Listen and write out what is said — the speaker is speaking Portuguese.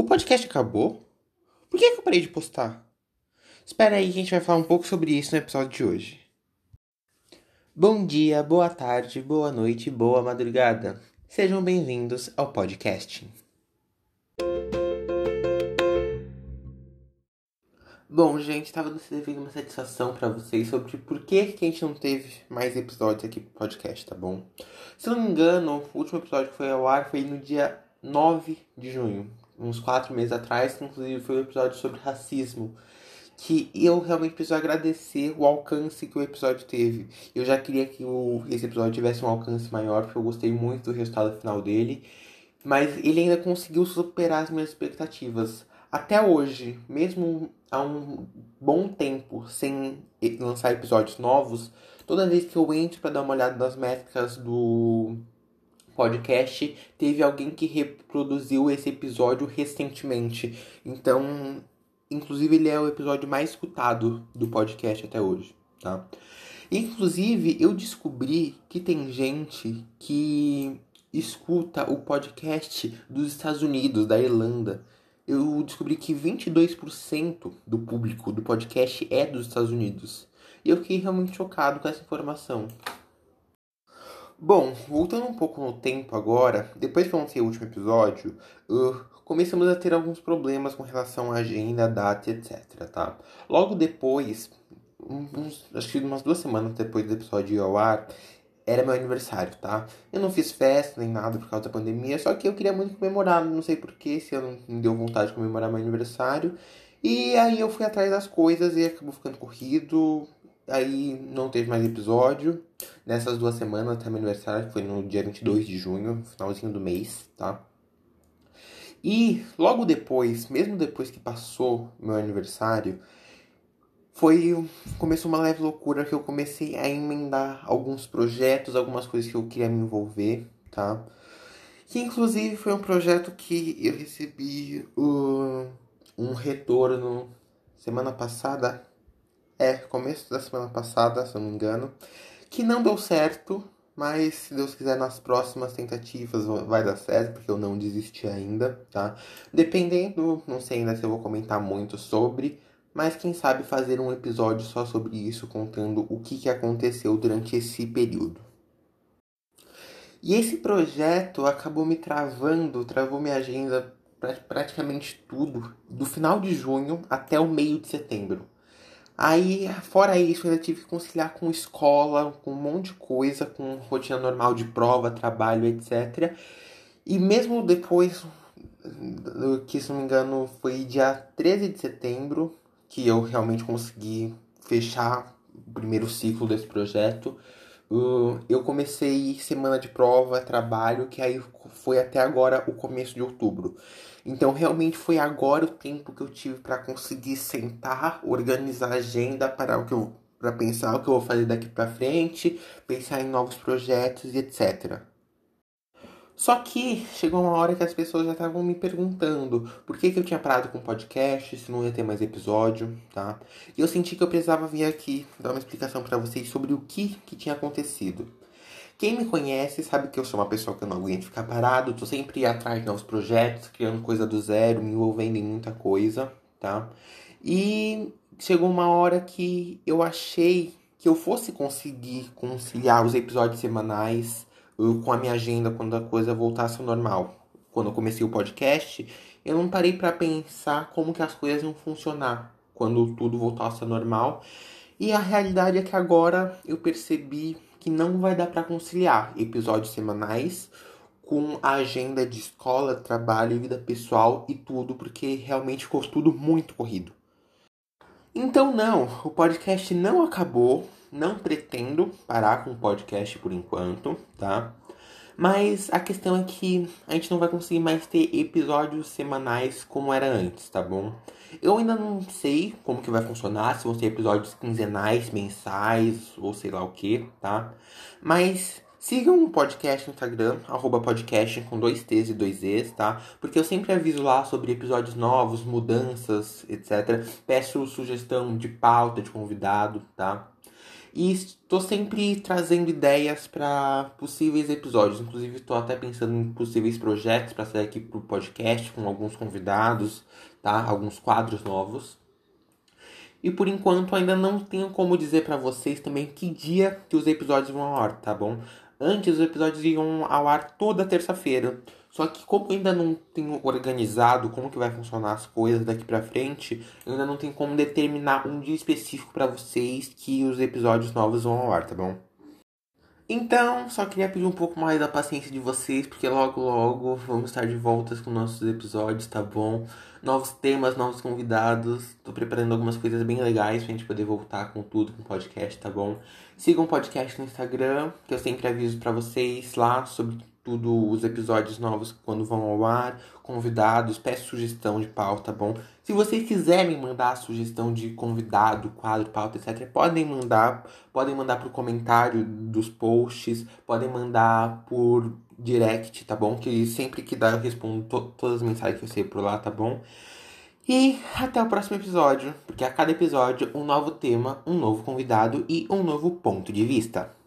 O podcast acabou? Por que, que eu parei de postar? Espera aí que a gente vai falar um pouco sobre isso no episódio de hoje. Bom dia, boa tarde, boa noite, boa madrugada. Sejam bem-vindos ao podcast. Bom, gente, estava devendo uma satisfação para vocês sobre por que, que a gente não teve mais episódios aqui pro podcast, tá bom? Se não me engano, o último episódio que foi ao ar foi no dia 9 de junho, uns quatro meses atrás, que inclusive foi um episódio sobre racismo. Que eu realmente preciso agradecer o alcance que o episódio teve. Eu já queria que o, esse episódio tivesse um alcance maior, porque eu gostei muito do resultado final dele. Mas ele ainda conseguiu superar as minhas expectativas. Até hoje, mesmo há um bom tempo sem lançar episódios novos, toda vez que eu entro para dar uma olhada nas métricas do podcast, teve alguém que reproduziu esse episódio recentemente. Então, inclusive, ele é o episódio mais escutado do podcast até hoje, tá? Inclusive, eu descobri que tem gente que escuta o podcast dos Estados Unidos, da Irlanda. Eu descobri que 22% do público do podcast é dos Estados Unidos. E eu fiquei realmente chocado com essa informação. Bom, voltando um pouco no tempo agora, depois que eu lancei o último episódio, uh, começamos a ter alguns problemas com relação à agenda, data, etc, tá? Logo depois, uns, acho que umas duas semanas depois do episódio ir ao ar, era meu aniversário, tá? Eu não fiz festa nem nada por causa da pandemia, só que eu queria muito comemorar, não sei porquê, se eu não me deu vontade de comemorar meu aniversário. E aí eu fui atrás das coisas e acabou ficando corrido, Aí não teve mais episódio. Nessas duas semanas até meu aniversário, que foi no dia 22 de junho, finalzinho do mês, tá? E logo depois, mesmo depois que passou meu aniversário, foi começou uma leve loucura que eu comecei a emendar alguns projetos, algumas coisas que eu queria me envolver, tá? Que inclusive foi um projeto que eu recebi uh, um retorno semana passada, é, começo da semana passada, se eu não me engano, que não deu certo, mas se Deus quiser nas próximas tentativas vai dar certo, porque eu não desisti ainda, tá? Dependendo, não sei ainda se eu vou comentar muito sobre, mas quem sabe fazer um episódio só sobre isso, contando o que, que aconteceu durante esse período. E esse projeto acabou me travando, travou minha agenda praticamente tudo, do final de junho até o meio de setembro. Aí, fora isso, eu ainda tive que conciliar com escola, com um monte de coisa, com rotina normal de prova, trabalho, etc. E mesmo depois, que se não me engano foi dia 13 de setembro, que eu realmente consegui fechar o primeiro ciclo desse projeto. Eu comecei semana de prova, trabalho, que aí foi até agora o começo de outubro. Então, realmente foi agora o tempo que eu tive para conseguir sentar, organizar a agenda para o que eu para pensar o que eu vou fazer daqui para frente, pensar em novos projetos e etc. Só que chegou uma hora que as pessoas já estavam me perguntando por que, que eu tinha parado com o podcast, se não ia ter mais episódio, tá? E eu senti que eu precisava vir aqui dar uma explicação para vocês sobre o que, que tinha acontecido. Quem me conhece sabe que eu sou uma pessoa que eu não aguento ficar parado, tô sempre atrás de novos projetos, criando coisa do zero, me envolvendo em muita coisa, tá? E chegou uma hora que eu achei que eu fosse conseguir conciliar os episódios semanais com a minha agenda quando a coisa voltasse ao normal. Quando eu comecei o podcast, eu não parei para pensar como que as coisas iam funcionar quando tudo voltasse ao normal. E a realidade é que agora eu percebi que não vai dar para conciliar episódios semanais com a agenda de escola, trabalho, vida pessoal e tudo, porque realmente ficou tudo muito corrido. Então não, o podcast não acabou, não pretendo parar com o podcast por enquanto, tá? Mas a questão é que a gente não vai conseguir mais ter episódios semanais como era antes, tá bom? Eu ainda não sei como que vai funcionar, se vão ser episódios quinzenais, mensais ou sei lá o que, tá? Mas sigam o podcast no Instagram, arroba podcast com dois T's e dois E's, tá? Porque eu sempre aviso lá sobre episódios novos, mudanças, etc. Peço sugestão de pauta, de convidado, tá? E estou sempre trazendo ideias para possíveis episódios. Inclusive, estou até pensando em possíveis projetos para sair aqui pro podcast com alguns convidados, tá? Alguns quadros novos. E por enquanto ainda não tenho como dizer para vocês também que dia que os episódios vão ao ar, tá bom? Antes os episódios iam ao ar toda terça-feira. Só que como ainda não tenho organizado como que vai funcionar as coisas daqui para frente, ainda não tenho como determinar um dia específico para vocês que os episódios novos vão ao ar, tá bom? Então, só queria pedir um pouco mais da paciência de vocês, porque logo logo vamos estar de volta com nossos episódios, tá bom? Novos temas, novos convidados. Tô preparando algumas coisas bem legais pra gente poder voltar com tudo, com o podcast, tá bom? Sigam o podcast no Instagram, que eu sempre aviso para vocês lá sobre tudo os episódios novos quando vão ao ar, convidados, peço sugestão de pauta, tá bom? Se vocês quiserem mandar sugestão de convidado, quadro, pauta, etc, podem mandar, podem mandar por comentário dos posts, podem mandar por direct, tá bom? Que sempre que dá eu respondo to todas as mensagens que eu sei por lá, tá bom? E até o próximo episódio, porque a cada episódio um novo tema, um novo convidado e um novo ponto de vista.